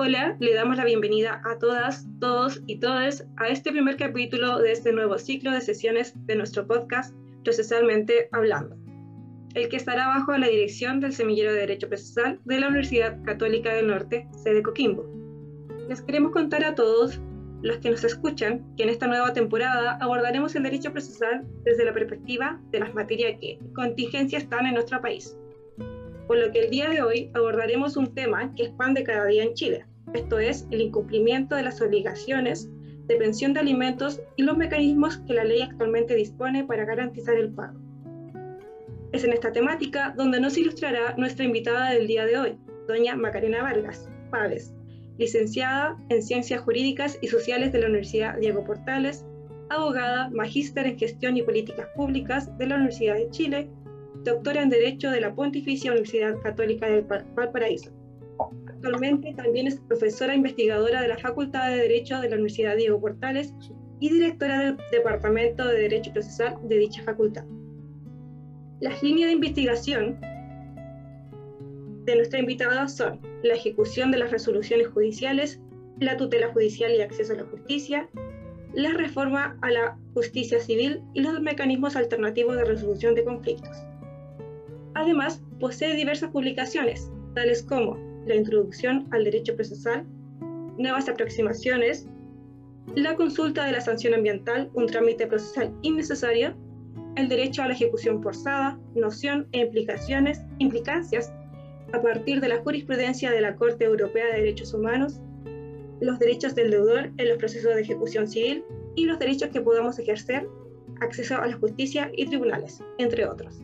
Hola, le damos la bienvenida a todas, todos y todas a este primer capítulo de este nuevo ciclo de sesiones de nuestro podcast Procesalmente Hablando, el que estará bajo la dirección del Semillero de Derecho Procesal de la Universidad Católica del Norte, sede Coquimbo. Les queremos contar a todos los que nos escuchan que en esta nueva temporada abordaremos el derecho procesal desde la perspectiva de las materias que contingencia están en nuestro país por lo que el día de hoy abordaremos un tema que expande cada día en Chile, esto es el incumplimiento de las obligaciones de pensión de alimentos y los mecanismos que la ley actualmente dispone para garantizar el pago. Es en esta temática donde nos ilustrará nuestra invitada del día de hoy, doña Macarena Vargas Pávez, licenciada en Ciencias Jurídicas y Sociales de la Universidad Diego Portales, abogada, magíster en Gestión y Políticas Públicas de la Universidad de Chile doctora en Derecho de la Pontificia Universidad Católica de Valparaíso. Actualmente también es profesora investigadora de la Facultad de Derecho de la Universidad Diego Portales y directora del Departamento de Derecho Procesal de dicha facultad. Las líneas de investigación de nuestra invitada son la ejecución de las resoluciones judiciales, la tutela judicial y acceso a la justicia, la reforma a la justicia civil y los mecanismos alternativos de resolución de conflictos. Además, posee diversas publicaciones, tales como la Introducción al Derecho Procesal, Nuevas Aproximaciones, la consulta de la sanción ambiental, un trámite procesal innecesario, el derecho a la ejecución forzada, noción e implicaciones, implicancias a partir de la jurisprudencia de la Corte Europea de Derechos Humanos, los derechos del deudor en los procesos de ejecución civil y los derechos que podamos ejercer, acceso a la justicia y tribunales, entre otros.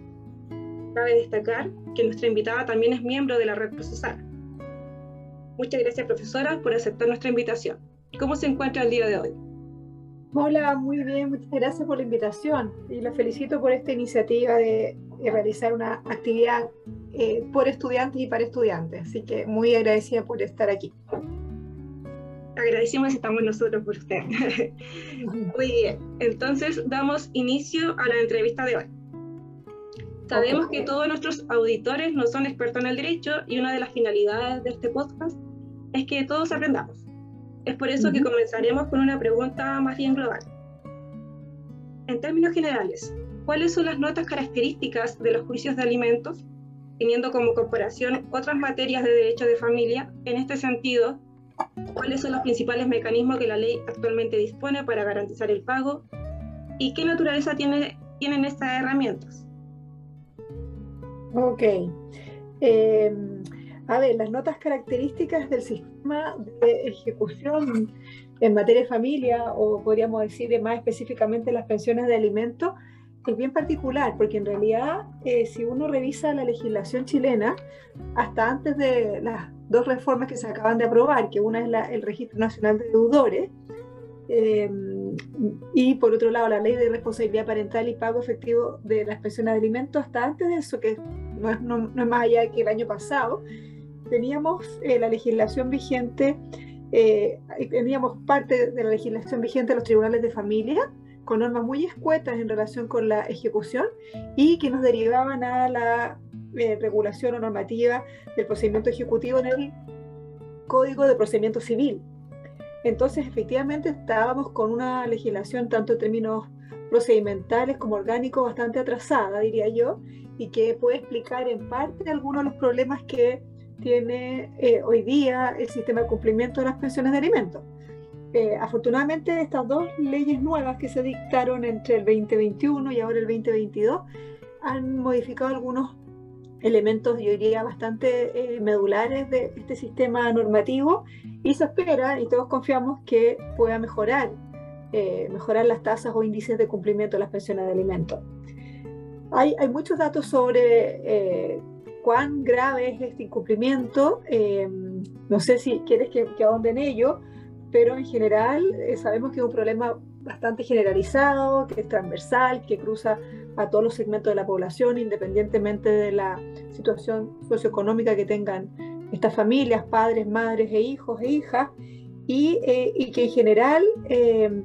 Cabe destacar que nuestra invitada también es miembro de la red procesal. Muchas gracias, profesora, por aceptar nuestra invitación. ¿Cómo se encuentra el día de hoy? Hola, muy bien, muchas gracias por la invitación y la felicito por esta iniciativa de, realizar una actividad eh, por estudiantes y para estudiantes. Así que muy agradecida por estar aquí. Agradecemos estamos nosotros por usted. muy bien, entonces damos inicio a la entrevista de hoy. Sabemos que todos nuestros auditores no son expertos en el derecho y una de las finalidades de este podcast es que todos aprendamos. Es por eso que comenzaremos con una pregunta más bien global. En términos generales, ¿cuáles son las notas características de los juicios de alimentos, teniendo como comparación otras materias de derecho de familia? En este sentido, ¿cuáles son los principales mecanismos que la ley actualmente dispone para garantizar el pago? ¿Y qué naturaleza tiene, tienen estas herramientas? Ok. Em, a ver, las notas características del sistema de ejecución en materia de familia, o podríamos decir más específicamente las pensiones de alimentos, es bien particular, porque en realidad, eh, si uno revisa la legislación chilena, hasta antes de las dos reformas que se acaban de aprobar, que una es el Registro Nacional de Deudores, eh, y por otro lado, la ley de responsabilidad parental y pago efectivo de las pensiones de alimentos, hasta antes de eso, que no es, no, es más allá que el año pasado, teníamos eh, la legislación vigente, eh, teníamos parte de la legislación vigente de los tribunales de familia, con normas muy escuetas en relación con la ejecución y que nos derivaban a la eh, regulación o normativa del procedimiento ejecutivo en el Código de Procedimiento Civil, entonces, efectivamente, estábamos con una legislación tanto en términos procedimentales como orgánicos bastante atrasada, diría yo, y que puede explicar en parte algunos de los problemas que tiene eh, hoy día el sistema de cumplimiento de las pensiones de alimentos. Eh, afortunadamente, estas dos leyes nuevas que se dictaron entre el 2021 y ahora el 2022 han modificado algunos elementos, yo diría, bastante eh, medulares de este sistema normativo y se espera, y todos confiamos, que pueda mejorar, eh, mejorar las tasas o índices de cumplimiento de las pensiones de alimentos. Hay, hay muchos datos sobre eh, cuán grave es este incumplimiento. no sé si quieres que, que ahonde en ello, pero en general sabemos que es un problema bastante generalizado, que es transversal, que cruza a todos los segmentos de la población, independientemente de la situación socioeconómica que tengan estas familias, padres, madres e hijos e hijas, y, eh, que en general eh,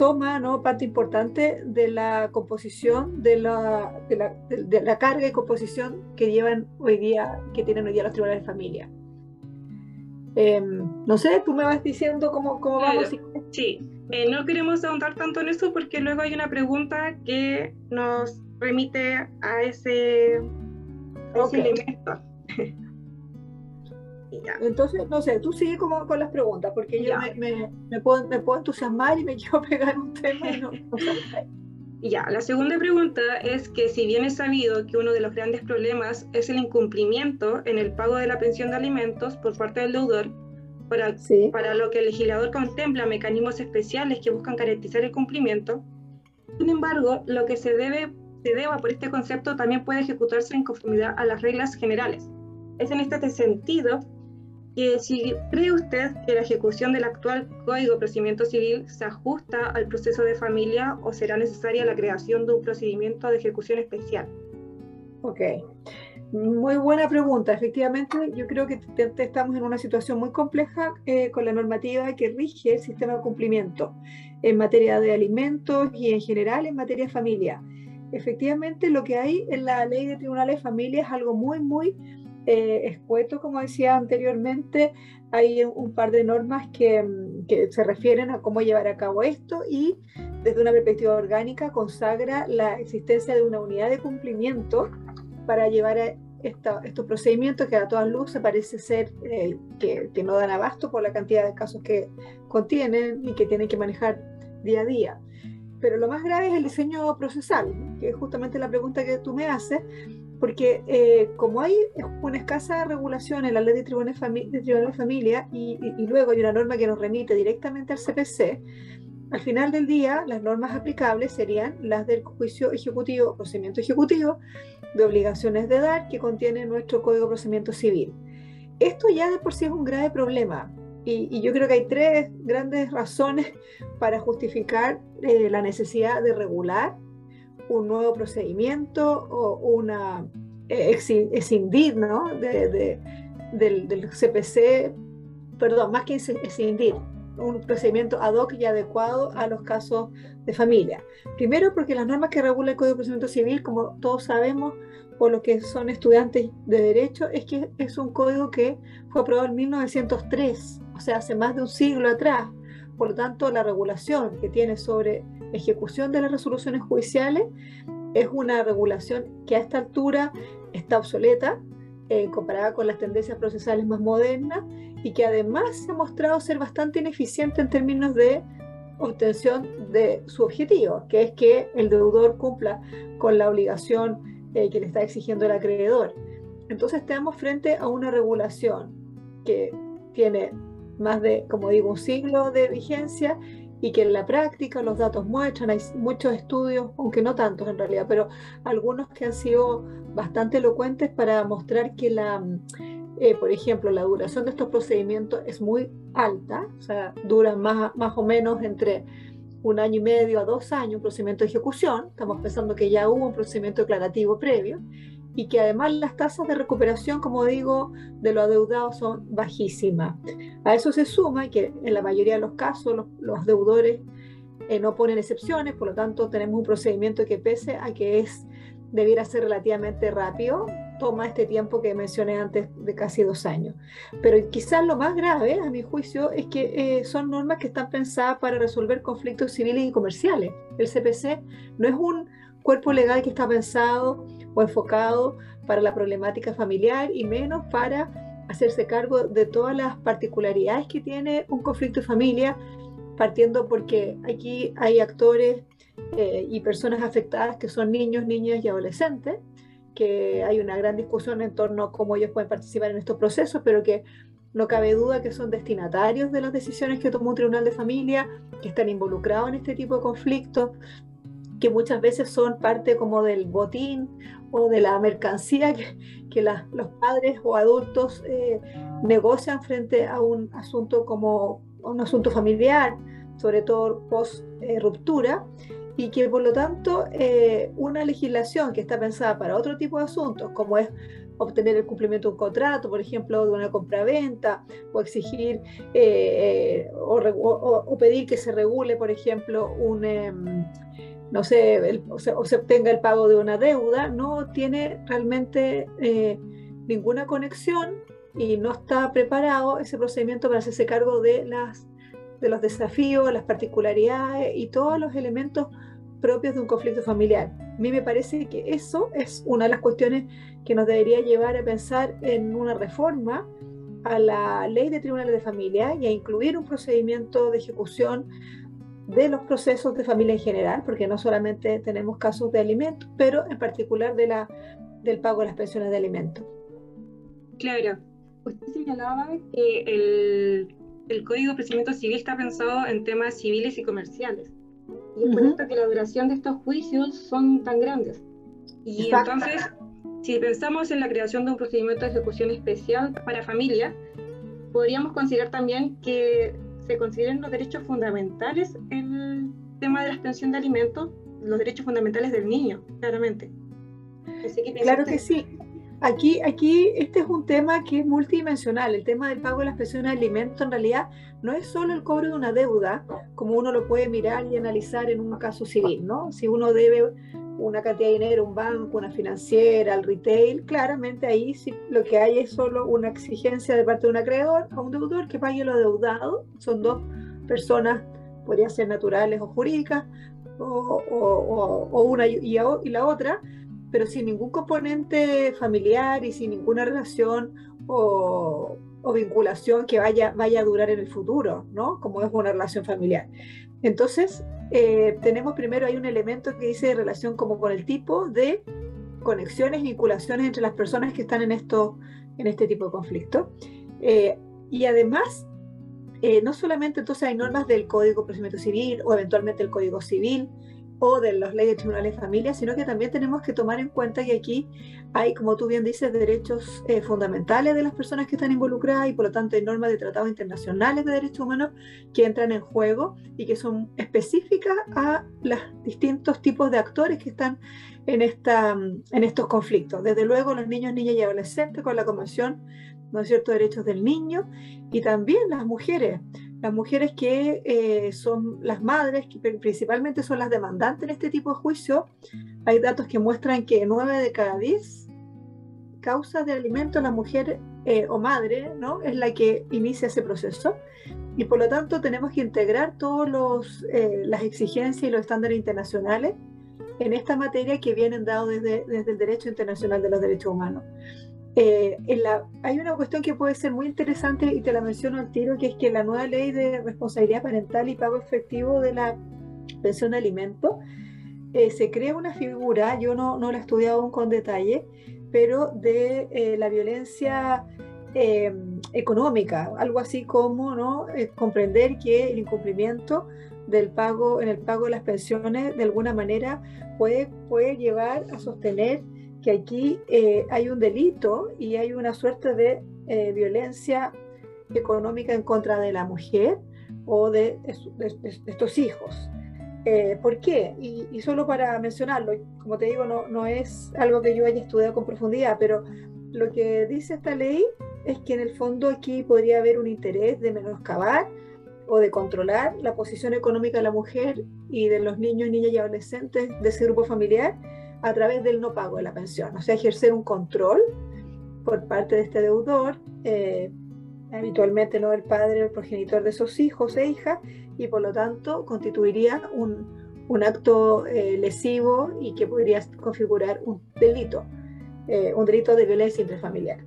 toma ¿no? parte importante de la composición, de la, de la, de la carga y composición que llevan hoy día, que tienen hoy día los tribunales de familia. Em, no sé, tú me vas diciendo cómo, cómo vamos. Sí, eh, no queremos ahondar tanto en eso porque luego hay una pregunta que nos remite a ese, elemento. Entonces, no sé, tú sigue como con las preguntas, porque yo me, me, puedo, me, puedo, entusiasmar y me quiero pegar un tema y no, Ya, la segunda pregunta es que si bien es sabido que uno de los grandes problemas es el incumplimiento en el pago de la pensión de alimentos por parte del deudor, para, para lo que el legislador contempla mecanismos especiales que buscan garantizar el cumplimiento, sin embargo, lo que se, debe, se deba por este concepto también puede ejecutarse en conformidad a las reglas generales. Es en este sentido que si cree usted que la ejecución del actual Código de Procedimiento Civil se ajusta al proceso de familia o será necesaria la creación de un procedimiento de ejecución especial. Ok, muy buena pregunta. Efectivamente, yo creo que estamos en una situación muy compleja eh, con la normativa que rige el sistema de cumplimiento en materia de alimentos y en general en materia de familia. Efectivamente, lo que hay en la ley de tribunales de familia es algo muy, muy eh, escueto, como decía anteriormente, hay un par de normas que, que, se refieren a cómo llevar a cabo esto y desde una perspectiva orgánica consagra la existencia de una unidad de cumplimiento para llevar a estos procedimientos que a todas luces parece ser eh, que, que no dan abasto por la cantidad de casos que contienen y que tienen que manejar día a día. Pero lo más grave es el diseño procesal, que es justamente la pregunta que tú me haces, porque eh, como hay una escasa regulación en la ley de tribunales, de familia y, luego hay una norma que nos remite directamente al CPC, al final del día las normas aplicables serían las del juicio ejecutivo, procedimiento ejecutivo, de obligaciones de dar que contiene nuestro Código de Procedimiento Civil. Esto ya de por sí es un grave problema y, yo creo que hay tres grandes razones para justificar eh, la necesidad de regular un nuevo procedimiento o una eh, escindir ¿no? de, del, del, CPC, perdón, más que escindir, un procedimiento ad hoc y adecuado a los casos de familia. Primero porque las normas que regula el Código de Procedimiento Civil, como todos sabemos, o los que son estudiantes de Derecho, es que es un código que fue aprobado en 1903, o sea, hace más de un siglo atrás. Por lo tanto, la regulación que tiene sobre ejecución de las resoluciones judiciales es una regulación que a esta altura está obsoleta eh, comparada con las tendencias procesales más modernas y que además se ha mostrado ser bastante ineficiente en términos de obtención de su objetivo, que es que el deudor cumpla con la obligación eh, que le está exigiendo el acreedor. Entonces estamos frente a una regulación que tiene más de, como digo, un siglo de vigencia y que en la práctica los datos muestran, hay muchos estudios, aunque no tantos en realidad, pero algunos que han sido bastante elocuentes para mostrar que la, eh, por ejemplo, la duración de estos procedimientos es muy alta, o sea, dura más, más o menos entre un año y medio a dos años un procedimiento de ejecución, estamos pensando que ya hubo un procedimiento declarativo previo, y que además las tasas de recuperación, como digo, de los adeudados son bajísimas. A eso se suma que en la mayoría de los casos los, deudores eh, no ponen excepciones, por lo tanto tenemos un procedimiento que pese a que es debiera ser relativamente rápido, toma este tiempo que mencioné antes de casi dos años. Pero quizás lo más grave, a mi juicio, es que eh, son normas que están pensadas para resolver conflictos civiles y comerciales. El CPC no es un cuerpo legal que está pensado o enfocado para la problemática familiar y menos para hacerse cargo de todas las particularidades que tiene un conflicto de familia, partiendo porque aquí hay actores eh, y personas afectadas que son niños, niñas y adolescentes, que hay una gran discusión en torno a cómo ellos pueden participar en estos procesos, pero que no cabe duda que son destinatarios de las decisiones que toma un tribunal de familia, que están involucrados en este tipo de conflictos, que muchas veces son parte como del botín o de la mercancía que, los padres o adultos eh, negocian frente a un asunto como un asunto familiar, sobre todo post eh, ruptura, y que por lo tanto eh, una legislación que está pensada para otro tipo de asuntos, como es obtener el cumplimiento de un contrato, por ejemplo, de una compra-venta, o exigir o, pedir que se regule, por ejemplo, un em, no sé, o, se, obtenga el pago de una deuda, no tiene realmente eh, ninguna conexión y no está preparado ese procedimiento para hacerse cargo de, las, de los desafíos, las particularidades y todos los elementos propios de un conflicto familiar. A mí me parece que eso es una de las cuestiones que nos debería llevar a pensar en una reforma a la ley de tribunales de familia y a incluir un procedimiento de ejecución de los procesos de familia en general, porque no solamente tenemos casos de alimentos, pero en particular de la, del pago de las pensiones de alimentos. Claro, usted señalaba que el, el Código de Procedimiento Civil está pensado en temas civiles y comerciales. Y es por esto que la duración de estos juicios son tan grandes. Y entonces, si pensamos en la creación de un procedimiento de ejecución especial para familia, podríamos considerar también que se consideren los derechos fundamentales en el tema de la pensión de alimentos, los derechos fundamentales del niño, claramente. claro que sí. Aquí, aquí este es un tema que es multidimensional. El tema del pago de las pensiones de alimentos en realidad no es solo el cobro de una deuda, como uno lo puede mirar y analizar en un caso civil, ¿no? Si uno debe una cantidad de dinero un banco, una financiera, al retail, claramente ahí lo que hay es solo una exigencia de parte de un acreedor a un deudor que pague lo deudado. Son dos personas, podrían ser naturales o jurídicas, o, una y, la otra, pero sin ningún componente familiar y sin ninguna relación o, vinculación que vaya, vaya a durar en el futuro, ¿no? Como es una relación familiar. Entonces, eh, tenemos primero hay un elemento que dice relación como con el tipo de conexiones, vinculaciones entre las personas que están en, esto, en este tipo de conflicto. Eh, y además, eh, no solamente entonces hay normas del Código de Procedimiento Civil o eventualmente el Código Civil, o de las leyes de tribunales de familia, sino que también tenemos que tomar en cuenta que aquí hay, como tú bien dices, derechos eh, fundamentales de las personas que están involucradas y por lo tanto hay normas de tratados internacionales de derechos humanos que entran en juego y que son específicas a los distintos tipos de actores que están en, esta, en estos conflictos. Desde luego los niños, niñas y adolescentes con la Convención ¿no es cierto?, derechos del niño y también las mujeres las mujeres que eh, son las madres, que principalmente son las demandantes en este tipo de juicio, hay datos que muestran que 9 de cada 10 causas de alimento la mujer eh, o madre ¿no? es la que inicia ese proceso y por lo tanto tenemos que integrar todas eh, las exigencias y los estándares internacionales en esta materia que vienen dados desde, desde el derecho internacional de los derechos humanos. Eh, hay una cuestión que puede ser muy interesante y te la menciono al tiro, que es que la nueva ley de responsabilidad parental y pago efectivo de la pensión de alimentos eh, se crea una figura, yo no, no la he estudiado aún con detalle, pero de eh, la violencia económica, algo así como ¿no? comprender que el incumplimiento del pago en el pago de las pensiones de alguna manera puede, puede llevar a sostener que aquí eh, hay un delito y hay una suerte de eh, violencia económica en contra de la mujer o de, estos hijos. Eh, ¿Por qué? Y, solo para mencionarlo, como te digo, no, no es algo que yo haya estudiado con profundidad, pero lo que dice esta ley es que en el fondo aquí podría haber un interés de menoscabar o de controlar la posición económica de la mujer y de los niños, niñas y adolescentes de ese grupo familiar a través del no pago de la pensión, o sea, ejercer un control por parte de este deudor, eh, habitualmente no el padre o el progenitor de esos hijos e hijas, y por lo tanto constituiría un, un acto eh, lesivo y que podría configurar un delito, eh, un delito de violencia intrafamiliar.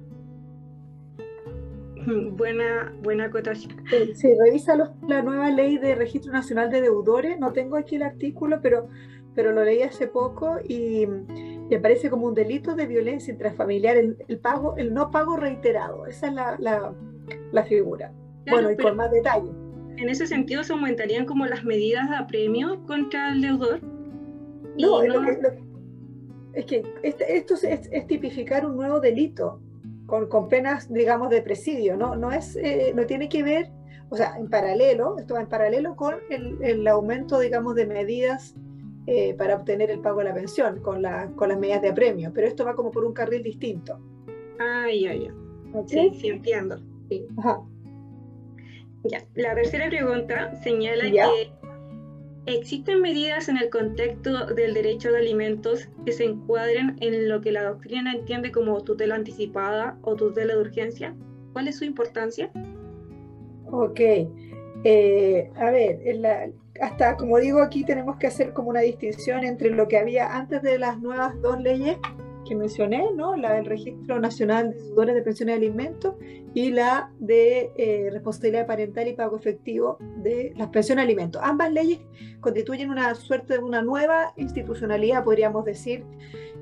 Buena, buena acotación. Sí, revisa la nueva ley de registro nacional de deudores. No tengo aquí el artículo, pero pero lo leí hace poco y me parece como un delito de violencia intrafamiliar el, pago, el no pago reiterado. Esa es la, la, figura. bueno, y con más detalle. En ese sentido, ¿se aumentarían como las medidas de apremio contra el deudor? No, es, que este, esto es, es, tipificar un nuevo delito con, con, penas, digamos, de presidio, ¿no? No, es, eh, no tiene que ver, o sea, en paralelo, esto va en paralelo con el, el aumento, digamos, de medidas eh, para obtener el pago de la pensión con, la, con las medidas de apremio, pero esto va como por un carril distinto. Ah, ya, ya. Sí, sí, entiendo. Ajá. Ya. La tercera pregunta señala que existen medidas en el contexto del derecho de alimentos que se encuadren en lo que la doctrina entiende como tutela anticipada o tutela de urgencia. ¿Cuál es su importancia? Ok. Eh, a ver, hasta como digo aquí tenemos que hacer como una distinción entre lo que había antes de las nuevas dos leyes que mencioné, ¿no? la del Registro Nacional de Deudores de Pensiones de Alimentos y la de eh, responsabilidad parental y pago efectivo de las pensiones de alimentos. Ambas leyes constituyen una suerte de una nueva institucionalidad, podríamos decir,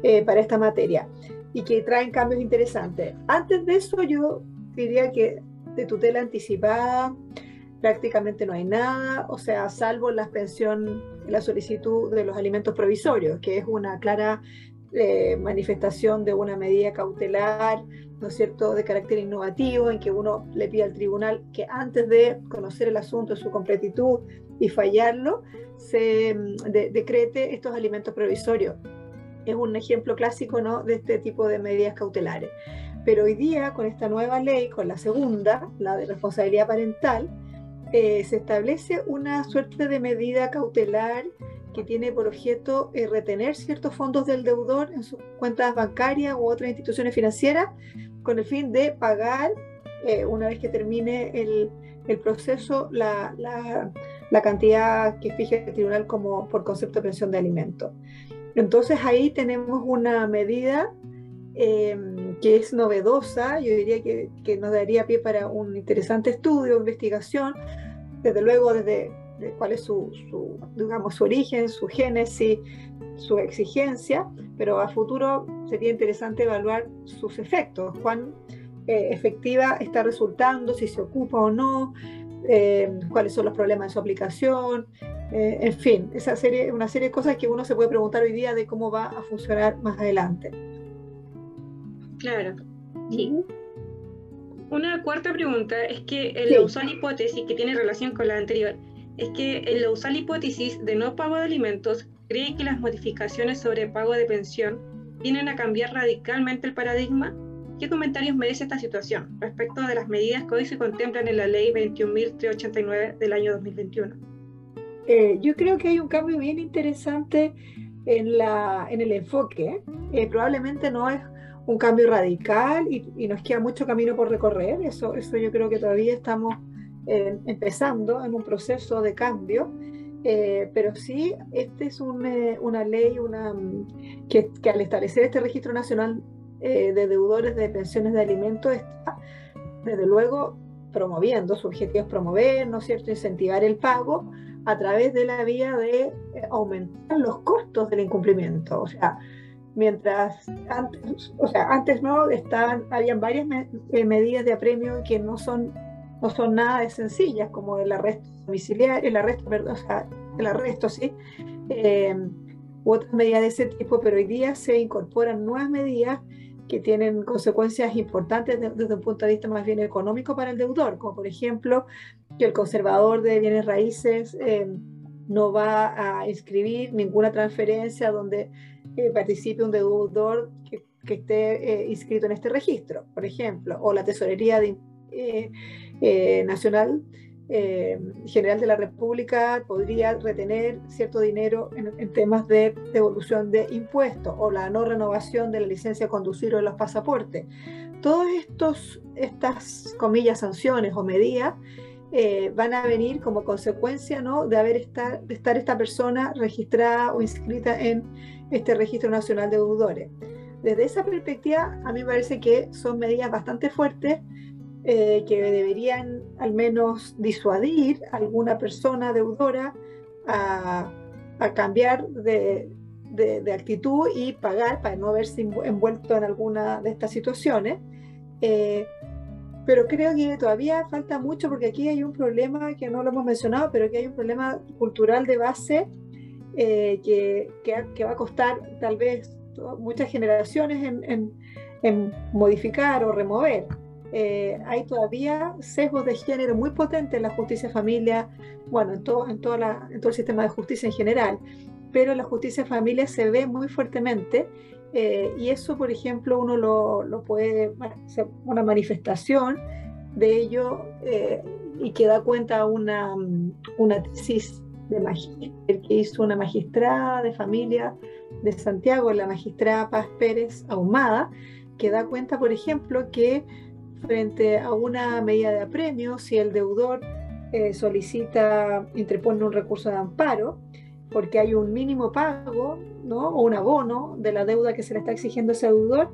eh, para esta materia y que traen cambios interesantes. Antes de eso yo diría que de tutela anticipada prácticamente no hay nada, o sea, salvo la pensión, la solicitud de los alimentos provisorios, que es una clara eh, manifestación de una medida cautelar, ¿no es cierto?, de carácter innovativo, en que uno le pide al tribunal que antes de conocer el asunto en su completitud y fallarlo, se mm, decrete estos alimentos provisorios. Es un ejemplo clásico, ¿no?, de este tipo de medidas cautelares. Pero hoy día, con esta nueva ley, con la segunda, la de responsabilidad parental, eh, se establece una suerte de medida cautelar que tiene por objeto eh, retener ciertos fondos del deudor en sus cuentas bancarias u otras instituciones financieras con el fin de pagar, eh, una vez que termine el, proceso, la, cantidad que fije el tribunal como por concepto de pensión de alimentos. Entonces ahí tenemos una medida em, que es novedosa, yo diría que, que nos daría pie para un interesante estudio, investigación, desde luego desde cuál es su, digamos, su origen, su génesis, su exigencia, pero a futuro sería interesante evaluar sus efectos, cuán eh, efectiva está resultando, si se ocupa o no, eh, cuáles son los problemas de su aplicación, eh, en fin, esa serie, una serie de cosas que uno se puede preguntar hoy día de cómo va a funcionar más adelante. Claro, sí. Una cuarta pregunta es que en la usual hipótesis que tiene relación con la anterior es que en la usual hipótesis de no pago de alimentos cree que las modificaciones sobre pago de pensión vienen a cambiar radicalmente el paradigma. ¿Qué comentarios merece esta situación respecto de las medidas que hoy se contemplan en la ley 21.389 del año 2021? Eh, yo creo que hay un cambio bien interesante en, la, en el enfoque. Eh, probablemente no es un cambio radical y, y, nos queda mucho camino por recorrer. Eso, eso yo creo que todavía estamos eh, empezando en un proceso de cambio, eh, pero sí, esta es eh, una ley una, que, que, al establecer este registro nacional de deudores de pensiones de alimentos está, desde luego, promoviendo, su objetivo es promover, ¿no es cierto?, incentivar el pago a través de la vía de aumentar los costos del incumplimiento. O sea, mientras antes, o sea, antes no, estaban, habían varias medidas de apremio que no son no son nada de sencillas, como el arresto domiciliario, el arresto, perdón, o sea, el arresto, sí, eh, u otras medidas de ese tipo, pero hoy día se incorporan nuevas medidas que tienen consecuencias importantes desde un punto de vista más bien económico para el deudor, como por ejemplo que el conservador de bienes raíces eh, no va a inscribir ninguna transferencia donde eh, participe un deudor que, esté inscrito en este registro, por ejemplo, o la tesorería de, eh, nacional eh, General de la República podría retener cierto dinero en, temas de devolución de impuestos o la no renovación de la licencia de conducir o de los pasaportes. Todas estas, comillas, sanciones o medidas eh, van a venir como consecuencia ¿no? de, haber estar, de estar esta persona registrada o inscrita en este registro nacional de deudores. Desde esa perspectiva, a mí me parece que son medidas bastante fuertes eh, que deberían al menos disuadir a alguna persona deudora a, cambiar de, actitud y pagar para no verse envuelto en alguna de estas situaciones. Eh, pero creo que todavía falta mucho porque aquí hay un problema que no lo hemos mencionado, pero que hay un problema cultural de base eh, que, que, va a costar tal vez muchas generaciones en modificar o remover. Eh, hay todavía sesgos de género muy potentes en la justicia familia, bueno, en todo, en, toda en todo el sistema de justicia en general, pero la justicia familia se ve muy fuertemente eh, y eso, por ejemplo, uno lo, lo puede ser una manifestación de ello eh, y que da cuenta una, una tesis de magíster que hizo una magistrada de familia de Santiago, la magistrada Paz Pérez Ahumada, que da cuenta, por ejemplo, que frente a una medida de apremio si el deudor eh, solicita, interpone un recurso de amparo, porque hay un mínimo pago ¿no? o un abono de la deuda que se le está exigiendo a ese deudor,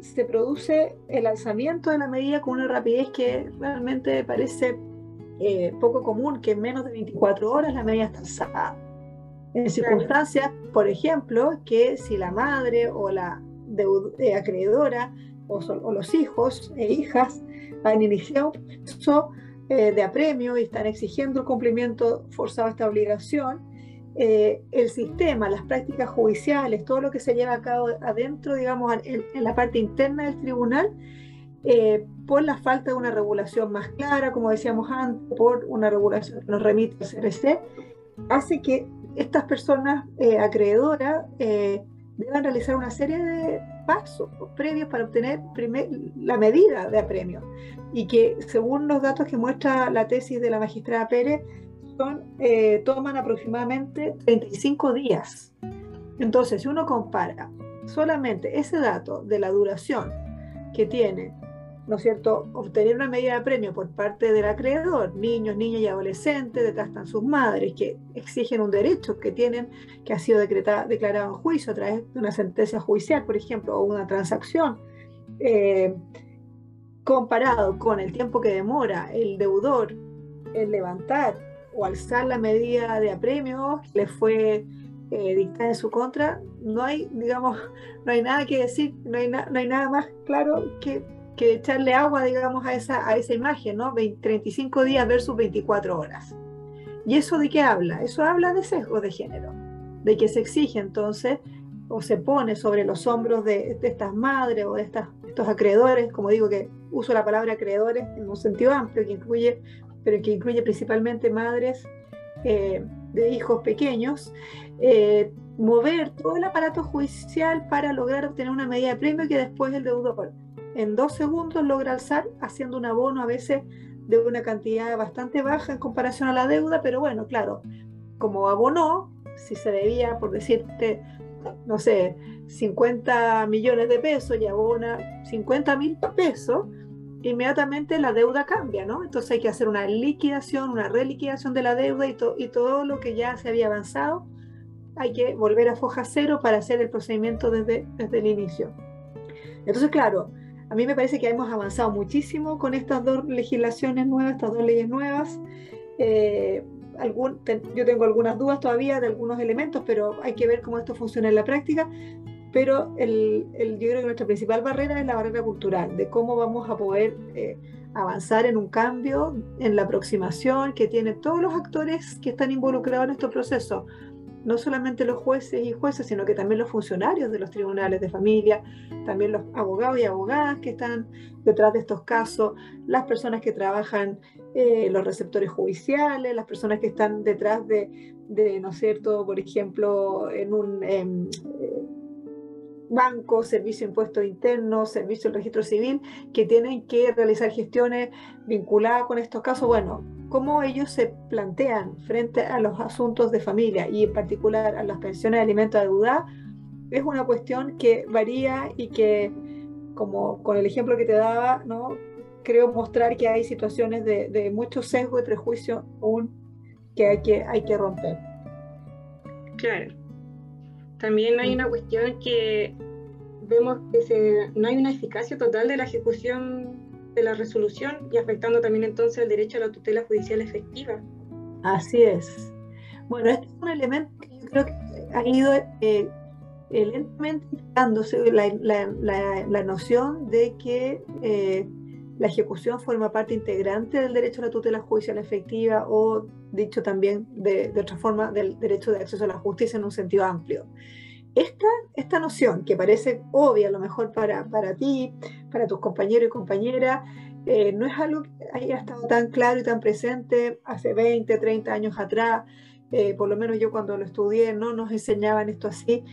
se produce el alzamiento de la medida con una rapidez que realmente parece eh, poco común, que en menos de 24 horas la medida está alzada. En circunstancias, por ejemplo, que si la madre o la eh, acreedora o, o, los hijos e hijas han iniciado un proceso eh, de apremio y están exigiendo el cumplimiento forzado de esta obligación, eh, el sistema, las prácticas judiciales, todo lo que se lleva a cabo adentro, digamos, en, la parte interna del tribunal, eh, por la falta de una regulación más clara, como decíamos antes, por una regulación que nos remite al CRC, hace que estas personas eh, acreedoras deban realizar una serie de pasos previos para obtener la medida de apremio. Y que según los datos que muestra la tesis de la magistrada Pérez, eh, toman aproximadamente 35 días. Entonces, si uno compara solamente ese dato de la duración que tiene, ¿no es cierto?, obtener una medida de premio por parte del acreedor, niños, niñas y adolescentes, detrás están sus madres, que exigen un derecho que tienen, que ha sido decretado, declarado en juicio a través de una sentencia judicial, por ejemplo, o una transacción, eh, comparado con el tiempo que demora el deudor en levantar o alzar la medida de apremio que le fue eh, dictada en su contra, no hay, digamos, no hay nada que decir, no hay, no hay nada más claro que, que, echarle agua, digamos, a esa, a esa imagen, ¿no? 35 días versus 24 horas. ¿Y eso de qué habla? Eso habla de sesgo de género, de que se exige entonces o se pone sobre los hombros de, de estas madres o de estas, estos acreedores, como digo que uso la palabra acreedores en un sentido amplio que incluye pero que incluye principalmente madres eh, de hijos pequeños, eh, mover todo el aparato judicial para lograr obtener una medida de premio que después el deudor en dos segundos logra alzar haciendo un abono a veces de una cantidad bastante baja en comparación a la deuda, pero bueno, claro, como abonó, si se debía, por decirte, no sé, 50 millones de pesos y abona 50 mil pesos, inmediatamente la deuda cambia, ¿no? Entonces hay que hacer una liquidación, una reliquidación de la deuda y, todo lo que ya se había avanzado, hay que volver a foja cero para hacer el procedimiento desde, desde el inicio. Entonces, claro, a mí me parece que hemos avanzado muchísimo con estas dos legislaciones nuevas, estas dos leyes nuevas. Eh, yo tengo algunas dudas todavía de algunos elementos, pero hay que ver cómo esto funciona en la práctica pero el, yo creo que nuestra principal barrera es la barrera cultural, de cómo vamos a poder eh, avanzar en un cambio, en la aproximación que tienen todos los actores que están involucrados en este proceso, no solamente los jueces y jueces, sino que también los funcionarios de los tribunales de familia, también los abogados y abogadas que están detrás de estos casos, las personas que trabajan eh, los receptores judiciales, las personas que están detrás de, ¿no es cierto?, por ejemplo, en un... Eh, banco, servicio de impuestos internos, servicio del registro civil, que tienen que realizar gestiones vinculadas con estos casos. Bueno, cómo ellos se plantean frente a los asuntos de familia y en particular a las pensiones de alimentos de deuda, es una cuestión que varía y que, como con el ejemplo que te daba, ¿no? creo mostrar que hay situaciones de, de mucho sesgo y prejuicio aún que hay que, hay que romper. Claro. También hay una cuestión que vemos que no hay una eficacia total de la ejecución de la resolución y afectando también entonces el derecho a la tutela judicial efectiva. Así es. Bueno, este es un elemento que yo creo que ha ido eh, lentamente dándose la, la, la, noción de que eh, la ejecución forma parte integrante del derecho a la tutela judicial efectiva o, dicho también de, de, otra forma, del derecho de acceso a la justicia en un sentido amplio. Esta, esta noción, que parece obvia a lo mejor para, para ti, para tus compañeros y compañeras, eh, no es algo que haya estado tan claro y tan presente hace 20, 30 años atrás, eh, por lo menos yo cuando lo estudié no nos enseñaban esto así,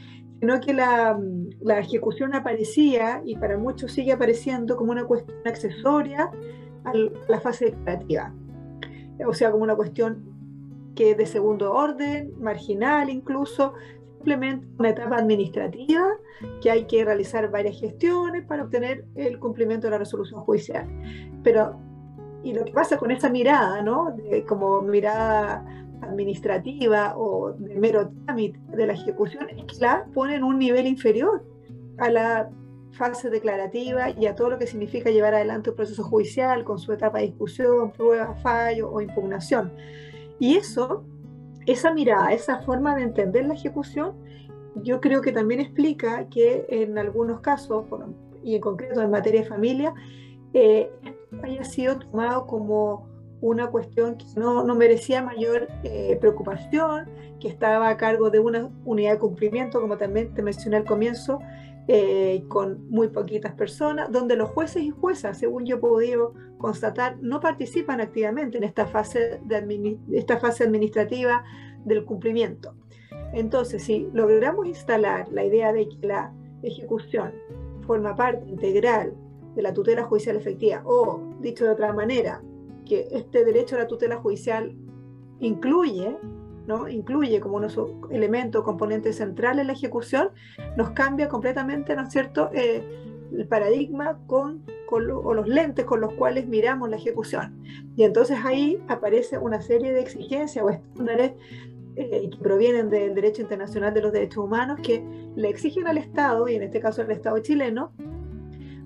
sino que la, la, ejecución aparecía y para muchos sigue apareciendo como una cuestión accesoria a la fase declarativa, o sea, como una cuestión que de segundo orden, marginal incluso, simplemente una etapa administrativa que hay que realizar varias gestiones para obtener el cumplimiento de la resolución judicial. Pero, y lo que pasa con esa mirada, ¿no? como mirada administrativa o de mero trámite de la ejecución, es que la pone un nivel inferior a la fase declarativa y a todo lo que significa llevar adelante un proceso judicial con su etapa de discusión, prueba, fallo o impugnación. Y eso, esa mirada, esa forma de entender la ejecución, yo creo que también explica que en algunos casos, y en concreto en materia de familia, eh, haya sido tomado como una cuestión que no, no merecía mayor eh, preocupación, que estaba a cargo de una unidad de cumplimiento, como también te mencioné al comienzo, eh, con muy poquitas personas, donde los jueces y juezas, según yo he constatar, no participan activamente en esta fase, de esta fase administrativa del cumplimiento. Entonces, si logramos instalar la idea de que la ejecución forma parte integral de la tutela judicial efectiva, o dicho de otra manera, que este derecho a la tutela judicial incluye ¿no? incluye como un elemento, componente central en la ejecución, nos cambia completamente, ¿no es cierto?, eh, el paradigma con, o los lentes con los cuales miramos la ejecución. Y entonces ahí aparece una serie de exigencias o estándares eh, que provienen del derecho internacional de los derechos humanos que le exigen al Estado, y en este caso al Estado chileno,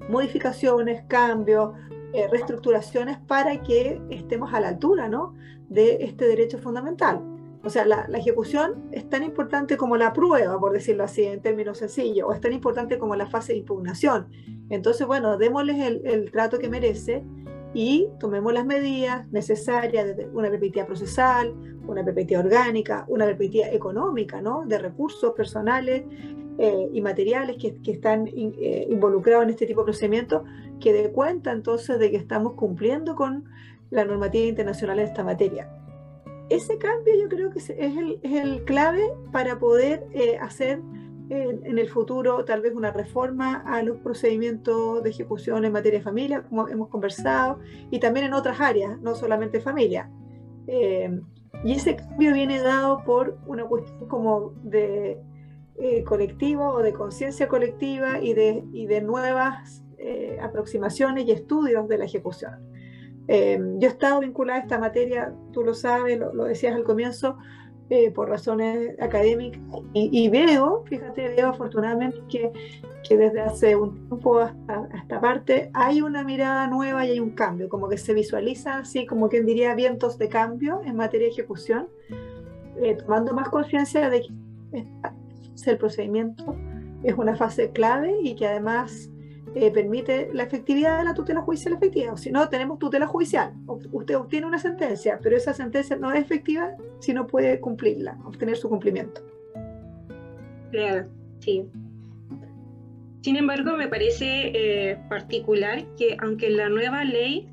modificaciones, cambios, eh, reestructuraciones para que estemos a la altura ¿no? de este derecho fundamental. O sea, la, ejecución es tan importante como la prueba, por decirlo así, en términos sencillos, o es tan importante como la fase de impugnación. Entonces, bueno, démosles el, trato que merece y tomemos las medidas necesarias, una perspectiva procesal, una perspectiva orgánica, una perspectiva económica, ¿no? De recursos personales eh, y materiales que, están eh, involucrados en este tipo de procedimientos, que dé cuenta entonces de que estamos cumpliendo con la normativa internacional en esta materia ese cambio yo creo que es el, clave para poder eh, hacer en el futuro tal vez una reforma a los procedimientos de ejecución en materia de familia, como hemos conversado, y también en otras áreas, no solamente familia. Eh, y ese cambio viene dado por una cuestión como de eh, colectivo o de conciencia colectiva y de, y de nuevas aproximaciones y estudios de la ejecución. Em, yo he estado vinculada a esta materia, tú lo sabes, lo, decías al comienzo, eh, por razones académicas, y, veo, fíjate, veo afortunadamente que, que desde hace un tiempo hasta esta parte hay una mirada nueva y hay un cambio, como que se visualiza así, como quien diría, vientos de cambio en materia de ejecución, eh, tomando más conciencia de que el procedimiento es una fase clave y que además eh, permite la efectividad de la tutela judicial efectiva. O si no, tenemos tutela judicial. Usted obtiene una sentencia, pero esa sentencia no es efectiva si no puede cumplirla, obtener su cumplimiento. Claro, sí. Sin embargo, me parece eh, particular que aunque la nueva ley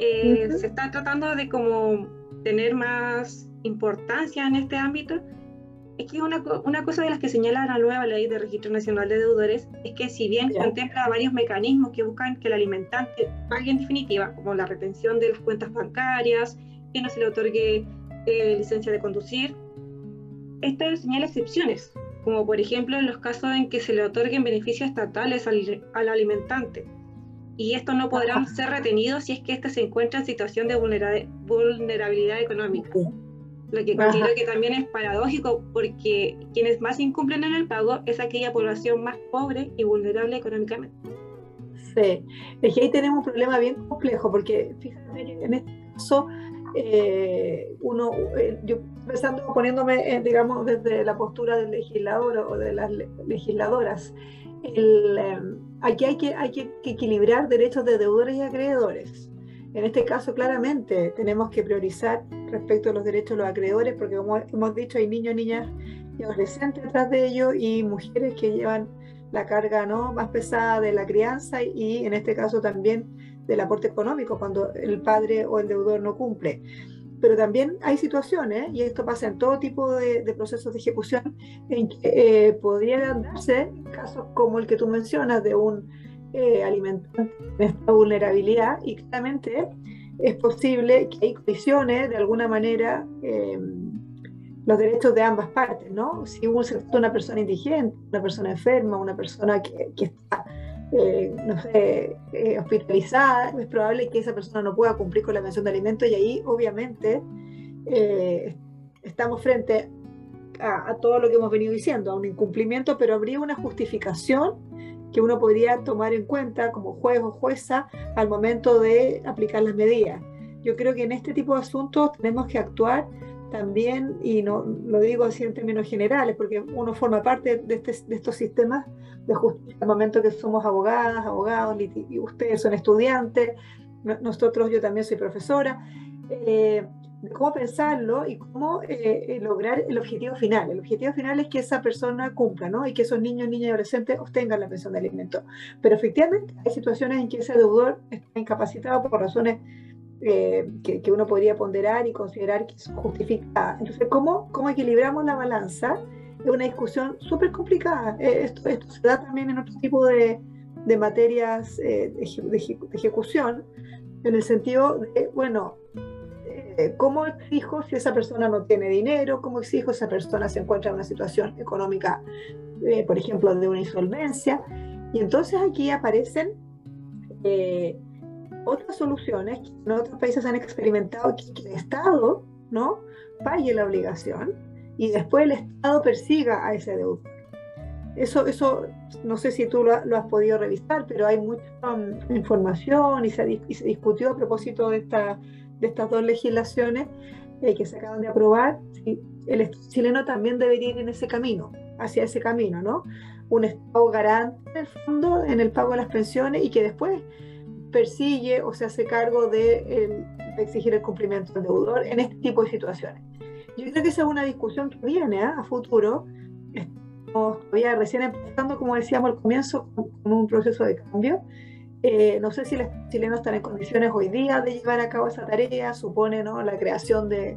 eh, se está tratando de como tener más importancia en este ámbito, es que una, una, cosa de las que señala la nueva ley de registro nacional de deudores es que si bien contempla varios mecanismos que buscan que el alimentante pague en definitiva, como la retención de las cuentas bancarias, que no se le otorgue eh, licencia de conducir, esto señala excepciones, como por ejemplo en los casos en que se le otorguen beneficios estatales al, al alimentante. Y estos no podrán ser retenidos si es que éste se encuentra en situación de vulnerabilidad económica lo que considero que también es paradójico porque quienes más incumplen en el pago es aquella población más pobre y vulnerable económicamente. Sí, es que ahí tenemos un problema bien complejo porque fíjate que en este caso eh, uno, eh, yo empezando poniéndome, digamos, desde la postura del legislador o de las legisladoras, el, eh, aquí hay que, hay que equilibrar derechos de deudores y acreedores. En este caso, claramente, tenemos que priorizar respecto a los derechos de los acreedores, porque como hemos dicho, hay niños, niñas y adolescentes detrás de ellos y mujeres que llevan la carga ¿no? más pesada de la crianza y en este caso también del aporte económico cuando el padre o el deudor no cumple. Pero también hay situaciones, y esto pasa en todo tipo de, procesos de ejecución, en que eh, podrían darse casos como el que tú mencionas de un eh, alimentante en esta vulnerabilidad y claramente es posible que hay condiciones de alguna manera eh, los derechos de ambas partes, ¿no? Si de una persona indigente, una persona enferma, una persona que, que está, eh, no sé, eh, hospitalizada, es probable que esa persona no pueda cumplir con la mención de alimentos y ahí obviamente eh, estamos frente a, a, todo lo que hemos venido diciendo, a un incumplimiento, pero habría una justificación que uno podría tomar en cuenta como juez o jueza al momento de aplicar las medidas. Yo creo que en este tipo de asuntos tenemos que actuar también, y no lo digo así en términos generales, porque uno forma parte de, este, de estos sistemas de justicia al momento que somos abogadas, abogados, y ustedes son estudiantes, nosotros, yo también soy profesora, eh, cómo pensarlo y cómo eh, lograr el objetivo final. El objetivo final es que esa persona cumpla, ¿no? Y que esos niños, niñas y adolescentes obtengan la pensión de alimentos. Pero efectivamente hay situaciones en que ese deudor está incapacitado por razones eh, que, uno podría ponderar y considerar que son justificadas. Entonces, ¿cómo, cómo equilibramos la balanza? Es una discusión súper complicada. Eh, esto, esto, se da también en otro tipo de, de materias eh, de, de, ejecución, en el sentido de, bueno, ¿cómo exijo si esa persona no tiene dinero? ¿Cómo exijo si esa persona se encuentra en una situación económica, por ejemplo, de una insolvencia? Y entonces aquí aparecen otras soluciones que en otros países han experimentado que, el Estado ¿no? pague la obligación y después el Estado persiga a ese deudor. Eso, eso no sé si tú lo, has podido revisar, pero hay mucha um, información y se, y se, discutió a propósito de, esta, de estas dos legislaciones eh, que se acaban de aprobar. El Estado chileno también debería ir en ese camino, hacia ese camino, ¿no? Un Estado garante en el fondo en el pago de las pensiones y que después persigue o se hace cargo de, exigir el cumplimiento del deudor en este tipo de situaciones. Yo creo que esa es una discusión que viene ¿eh? a futuro. Estamos todavía recién empezando, como decíamos al comienzo, con, un proceso de cambio. Eh, no sé si los chilenos están en condiciones hoy día de llevar a cabo esa tarea, supone ¿no? la creación de,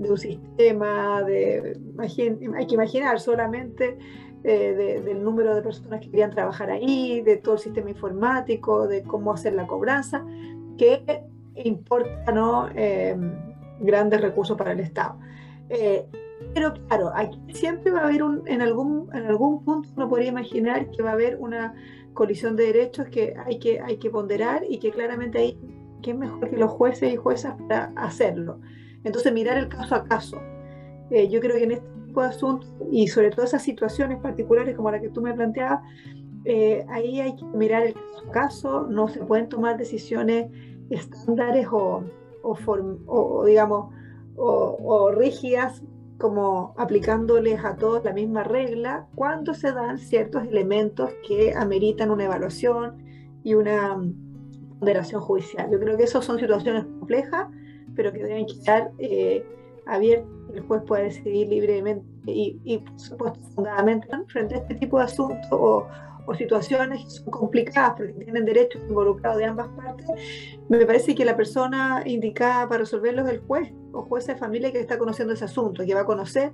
un sistema, de, hay que imaginar solamente eh, del número de personas que querían trabajar ahí, de todo el sistema informático, de cómo hacer la cobranza, que importa ¿no? Em, grandes recursos para el Estado. Pero claro, aquí siempre va a haber un, en algún, en algún punto uno podría imaginar que va a haber una colisión de derechos que hay que, hay que ponderar y que claramente hay que es mejor que los jueces y juezas para hacerlo. Entonces mirar el caso a caso. Eh, yo creo que en este de asuntos y sobre todo esas situaciones particulares como la que tú me planteabas, eh, ahí hay que mirar el caso a caso, no se pueden tomar decisiones estándares o, o, digamos, o, rígidas como aplicándoles a todos la misma regla cuando se dan ciertos elementos que ameritan una evaluación y una ponderación judicial. Yo creo que esas son situaciones complejas, pero que deben quedar eh, abiertas el juez puede decidir libremente y, y por supuesto, fundadamente frente a este tipo de asuntos o, situaciones que son complicadas porque tienen derechos involucrados de ambas partes, me parece que la persona indicada para resolverlos es el juez o jueza de familia que está conociendo ese asunto, que va a conocer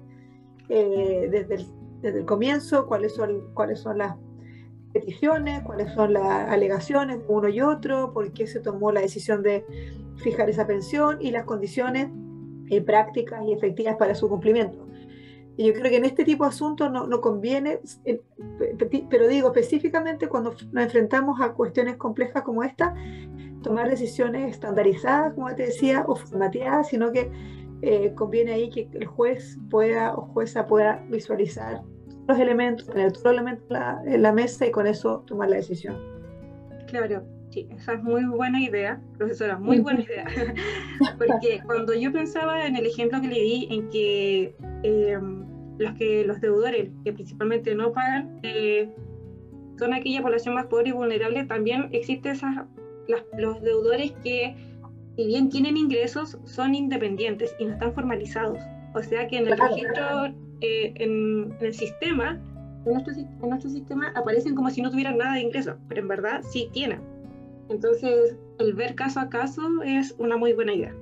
eh, desde, el, desde el comienzo cuáles son, cuáles son las peticiones, cuáles son las alegaciones de uno y otro, por qué se tomó la decisión de fijar esa pensión y las condiciones eh, prácticas y efectivas para su cumplimiento. Y yo creo que en este tipo de asuntos no, no conviene, eh, pero digo específicamente cuando nos enfrentamos a cuestiones complejas como esta, tomar decisiones estandarizadas, como te decía, o formateadas, sino que eh, conviene ahí que el juez pueda o jueza pueda visualizar los elementos, tener todos los elementos en la mesa y con eso tomar la decisión. Claro, Sí, esa es muy buena idea, profesora, muy buena idea. Porque cuando yo pensaba en el ejemplo que le di, en que em, los que los deudores que principalmente no pagan eh, son aquella población más pobre y vulnerable, también existen esas, los deudores que, si bien tienen ingresos, son independientes y no están formalizados. O sea que en el registro, eh, en, el sistema, en nuestro, en nuestro sistema aparecen como si no tuvieran nada de ingresos, pero en verdad sí tienen. Entonces, el ver caso a caso es una muy buena idea.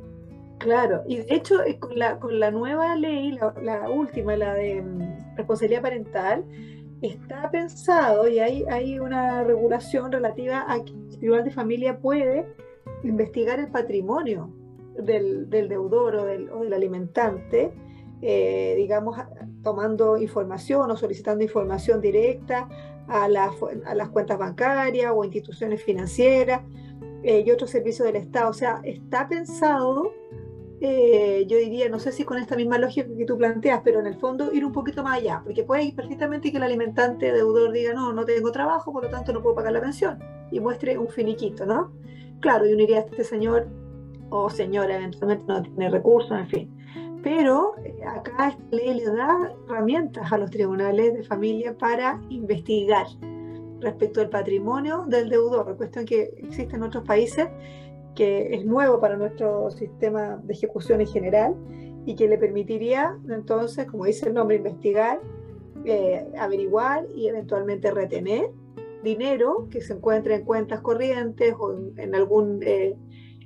Claro, y de hecho eh, con la, con la nueva ley, la, última, la de mm, responsabilidad parental, está pensado y hay, hay una regulación relativa a que el tribunal de familia puede investigar el patrimonio del, deudor o del, o del alimentante eh, digamos, tomando información o solicitando información directa a, las cuentas bancarias o instituciones financieras eh, y otros servicios del Estado. O sea, está pensado, eh, yo diría, no sé si con esta misma lógica que tú planteas, pero en el fondo ir un poquito más allá, porque puede ir perfectamente que el alimentante deudor diga, no, no tengo trabajo, por lo tanto no puedo pagar la pensión, y muestre un finiquito, ¿no? Claro, y uniría a este señor o señora eventualmente no tiene recursos, en fin. Pero eh, acá esta ley le da herramientas a los tribunales de familia para investigar respecto al patrimonio del deudor, cuestión que existe en otros países, que es nuevo para nuestro sistema de ejecución en general y que le permitiría entonces, como dice el nombre, investigar, eh, averiguar y eventualmente retener dinero que se encuentre en cuentas corrientes o en, algún eh,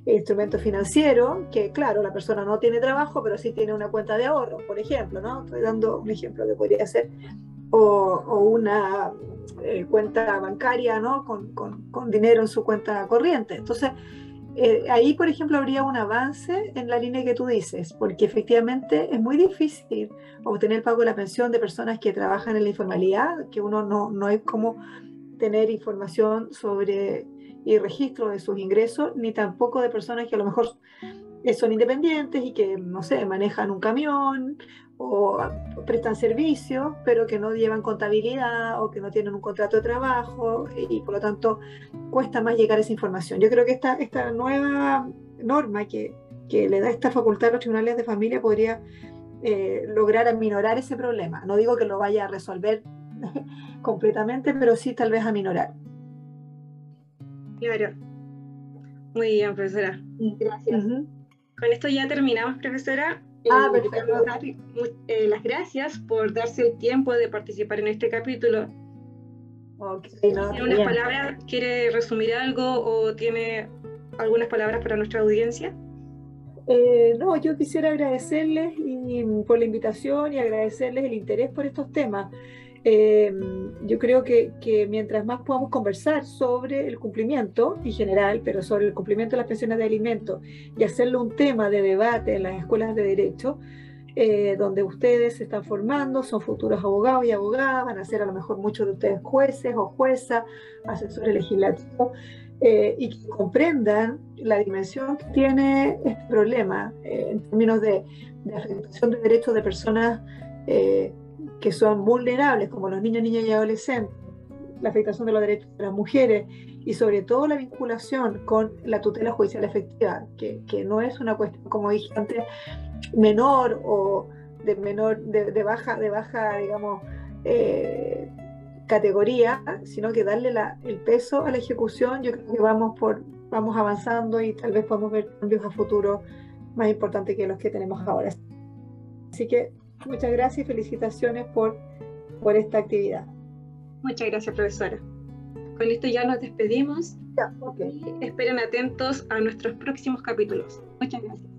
instrumento financiero, que claro, la persona no tiene trabajo, pero sí tiene una cuenta de ahorro, por ejemplo, ¿no? Estoy dando un ejemplo que podría ser, o, una eh, cuenta bancaria, ¿no? Con, con, dinero en su cuenta corriente. Entonces, eh, ahí, por ejemplo, habría un avance en la línea que tú dices, porque efectivamente es muy difícil obtener el pago de la pensión de personas que trabajan en la informalidad, que uno no, no es como tener información sobre y registro de sus ingresos, ni tampoco de personas que a lo mejor son independientes y que, no sé, manejan un camión o prestan servicios, pero que no llevan contabilidad o que no tienen un contrato de trabajo y por lo tanto cuesta más llegar a esa información. Yo creo que esta, esta nueva norma que, que le da esta facultad a los tribunales de familia podría eh, lograr aminorar ese problema. No digo que lo vaya a resolver completamente, pero sí tal vez aminorar. Claro. Muy bien, profesora. Gracias. Con esto ya terminamos, profesora. Ah, eh, perfecto. Dar, eh, las gracias por darse el tiempo de participar en este capítulo. Okay, ¿Tiene unas palabras? ¿Quiere resumir algo o tiene algunas palabras para nuestra audiencia? Eh, no, yo quisiera agradecerles y, por la invitación y agradecerles el interés por estos temas. Em, yo creo que, mientras más podamos conversar sobre el cumplimiento en general, pero sobre el cumplimiento de las pensiones de alimentos y hacerlo un tema de debate en las escuelas de derecho, eh, donde ustedes se están formando, son futuros abogados y abogadas, van a ser a lo mejor muchos de ustedes jueces o juezas, asesores legislativos, eh, y que comprendan la dimensión que tiene este problema eh, en términos de, de, afectación de derechos de personas que son vulnerables, como los niños, niñas y adolescentes, la afectación de los derechos de las mujeres y sobre todo la vinculación con la tutela judicial efectiva, que, que no es una cuestión, como dije antes, menor o de menor, de, baja, de baja, digamos, eh, categoría, sino que darle la, el peso a la ejecución, yo creo que vamos por, vamos avanzando y tal vez podamos ver cambios a futuro más importantes que los que tenemos ahora. Así que Muchas gracias y felicitaciones por, por esta actividad. Muchas gracias, profesora. Con esto ya nos despedimos. Ya, okay. Esperen atentos a nuestros próximos capítulos. Muchas gracias.